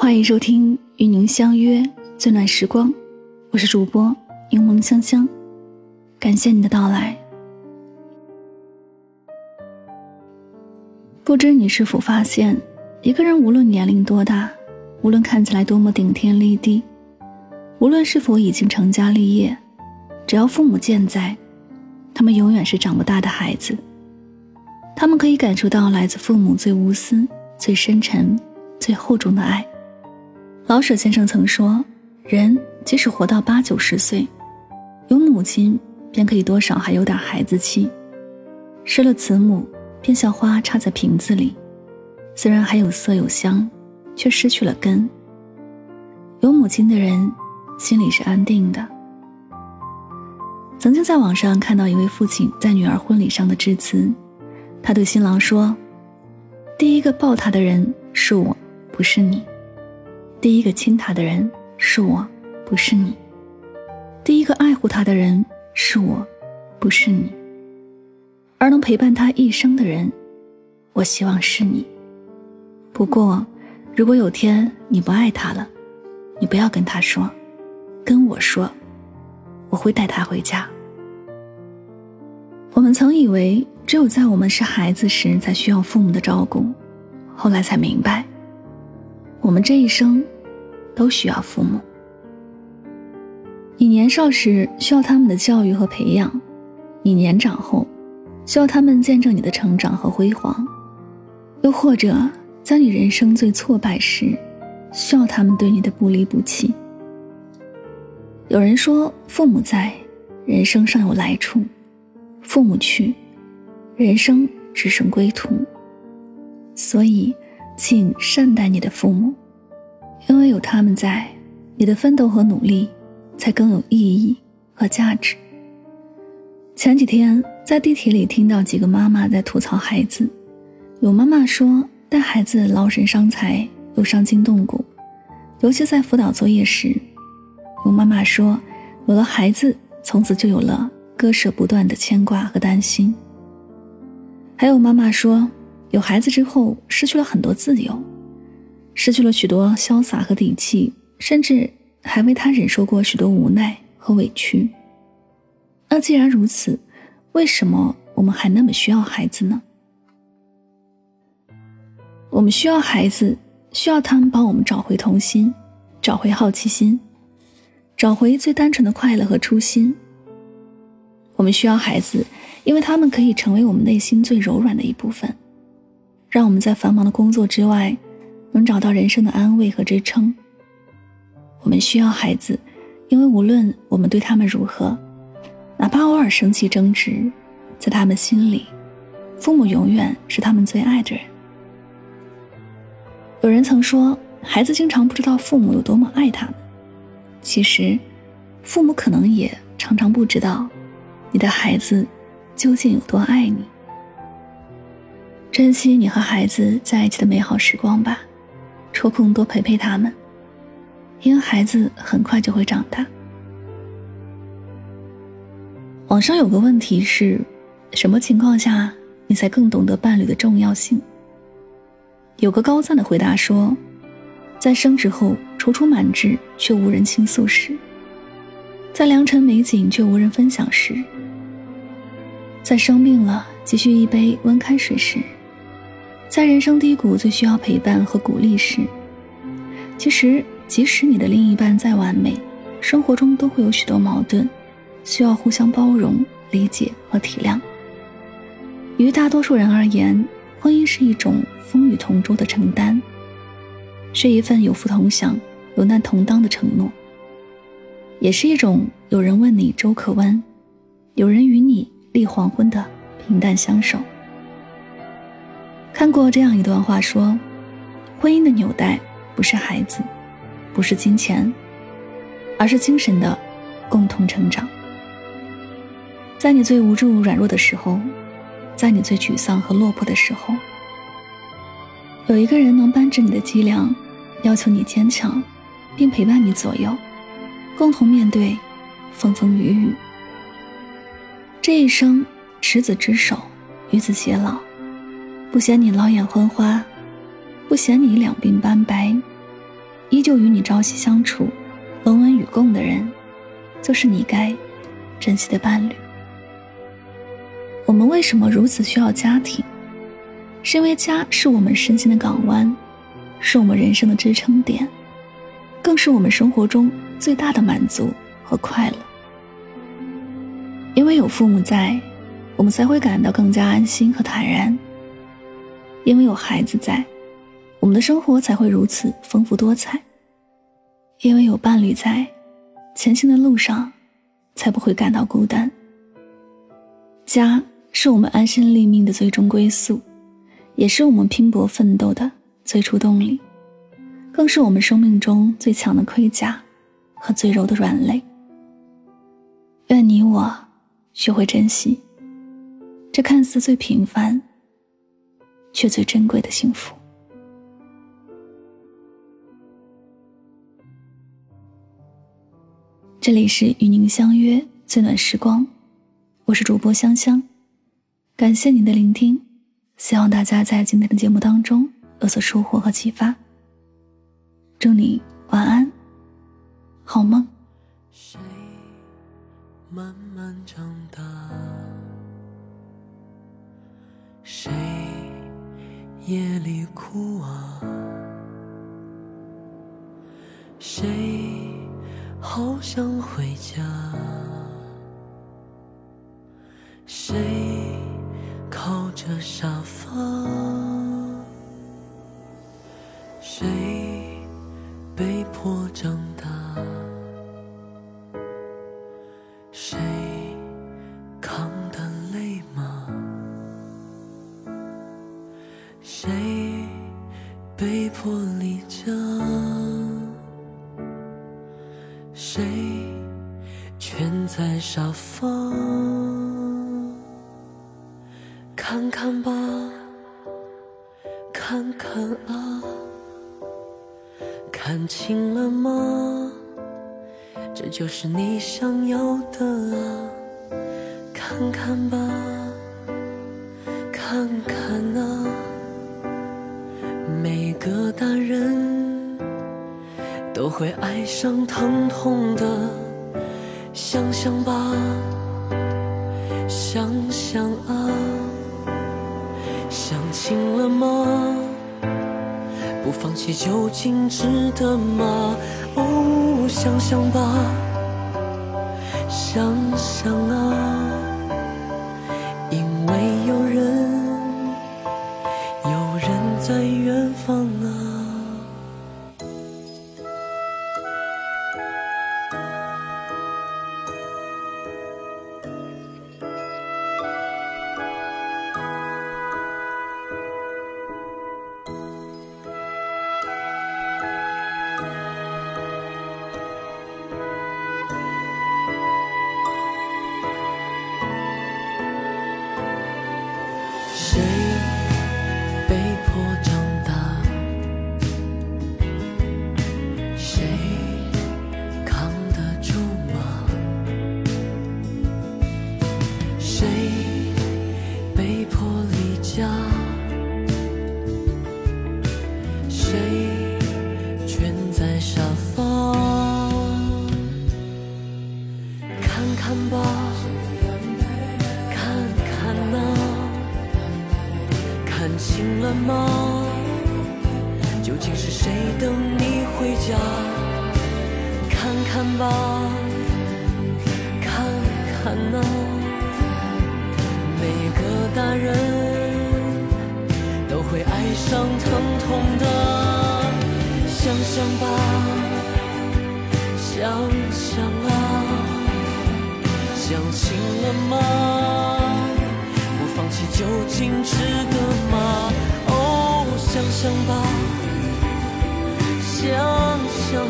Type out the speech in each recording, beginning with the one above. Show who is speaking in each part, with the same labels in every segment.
Speaker 1: 欢迎收听与您相约最暖时光，我是主播柠檬香香，感谢你的到来。不知你是否发现，一个人无论年龄多大，无论看起来多么顶天立地，无论是否已经成家立业，只要父母健在，他们永远是长不大的孩子。他们可以感受到来自父母最无私、最深沉、最厚重的爱。老舍先生曾说：“人即使活到八九十岁，有母亲便可以多少还有点孩子气；失了慈母，便像花插在瓶子里，虽然还有色有香，却失去了根。有母亲的人，心里是安定的。”曾经在网上看到一位父亲在女儿婚礼上的致辞，他对新郎说：“第一个抱他的人是我，不是你。”第一个亲他的人是我，不是你；第一个爱护他的人是我，不是你；而能陪伴他一生的人，我希望是你。不过，如果有天你不爱他了，你不要跟他说，跟我说，我会带他回家。我们曾以为只有在我们是孩子时才需要父母的照顾，后来才明白。我们这一生，都需要父母。你年少时需要他们的教育和培养，你年长后，需要他们见证你的成长和辉煌，又或者在你人生最挫败时，需要他们对你的不离不弃。有人说，父母在，人生尚有来处；父母去，人生只剩归途。所以。请善待你的父母，因为有他们在，你的奋斗和努力才更有意义和价值。前几天在地铁里听到几个妈妈在吐槽孩子，有妈妈说带孩子劳神伤财又伤筋动骨，尤其在辅导作业时；有妈妈说有了孩子从此就有了割舍不断的牵挂和担心；还有妈妈说。有孩子之后，失去了很多自由，失去了许多潇洒和底气，甚至还为他忍受过许多无奈和委屈。那既然如此，为什么我们还那么需要孩子呢？我们需要孩子，需要他们帮我们找回童心，找回好奇心，找回最单纯的快乐和初心。我们需要孩子，因为他们可以成为我们内心最柔软的一部分。让我们在繁忙的工作之外，能找到人生的安慰和支撑。我们需要孩子，因为无论我们对他们如何，哪怕偶尔生气争执，在他们心里，父母永远是他们最爱的人。有人曾说，孩子经常不知道父母有多么爱他们，其实，父母可能也常常不知道，你的孩子究竟有多爱你。珍惜你和孩子在一起的美好时光吧，抽空多陪陪他们，因为孩子很快就会长大。网上有个问题是，什么情况下你才更懂得伴侣的重要性？有个高赞的回答说，在升职后踌躇满志却无人倾诉时，在良辰美景却无人分享时，在生病了急需一杯温开水时。在人生低谷最需要陪伴和鼓励时，其实即使你的另一半再完美，生活中都会有许多矛盾，需要互相包容、理解和体谅。于大多数人而言，婚姻是一种风雨同舟的承担，是一份有福同享、有难同当的承诺，也是一种有人问你粥可温，有人与你立黄昏的平淡相守。看过这样一段话，说：婚姻的纽带不是孩子，不是金钱，而是精神的共同成长。在你最无助、软弱的时候，在你最沮丧和落魄的时候，有一个人能扳直你的脊梁，要求你坚强，并陪伴你左右，共同面对风风雨雨。这一生，执子之手，与子偕老。不嫌你老眼昏花，不嫌你两鬓斑白，依旧与你朝夕相处、龙文与共的人，就是你该珍惜的伴侣。我们为什么如此需要家庭？是因为家是我们身心的港湾，是我们人生的支撑点，更是我们生活中最大的满足和快乐。因为有父母在，我们才会感到更加安心和坦然；因为有孩子在，我们的生活才会如此丰富多彩；因为有伴侣在，前行的路上才不会感到孤单。家是我们安身立命的最终归宿。也是我们拼搏奋斗的最初动力，更是我们生命中最强的盔甲和最柔的软肋。愿你我学会珍惜这看似最平凡却最珍贵的幸福。这里是与您相约最暖时光，我是主播香香，感谢您的聆听。希望大家在今天的节目当中有所收获和启发。祝你晚安，好梦。
Speaker 2: 谁慢慢长大？谁夜里哭啊？谁好想回家？谁？靠着沙发，谁被迫长？看看吧，看看啊，看清了吗？这就是你想要的啊。看看吧，看看啊，每个大人都会爱上疼痛的。想想吧，放弃究竟值得吗？哦，想想吧，想想啊，醒了吗？究竟是谁等你回家？看看吧，看看啊，每个大人都会爱上疼痛的。想想吧，想想啊，想清了吗？不放弃究竟值得吗？想想吧，想想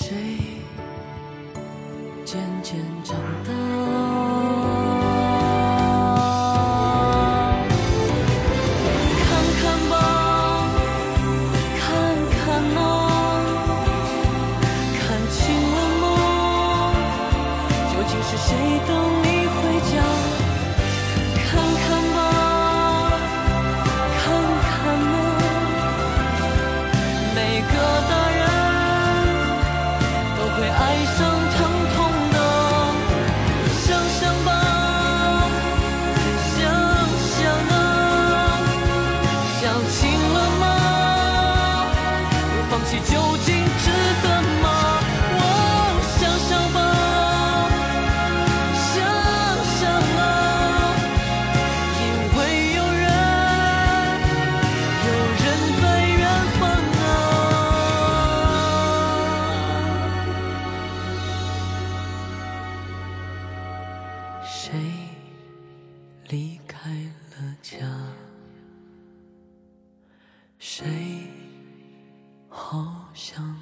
Speaker 2: 谁渐渐长大？谁离开了家？谁好像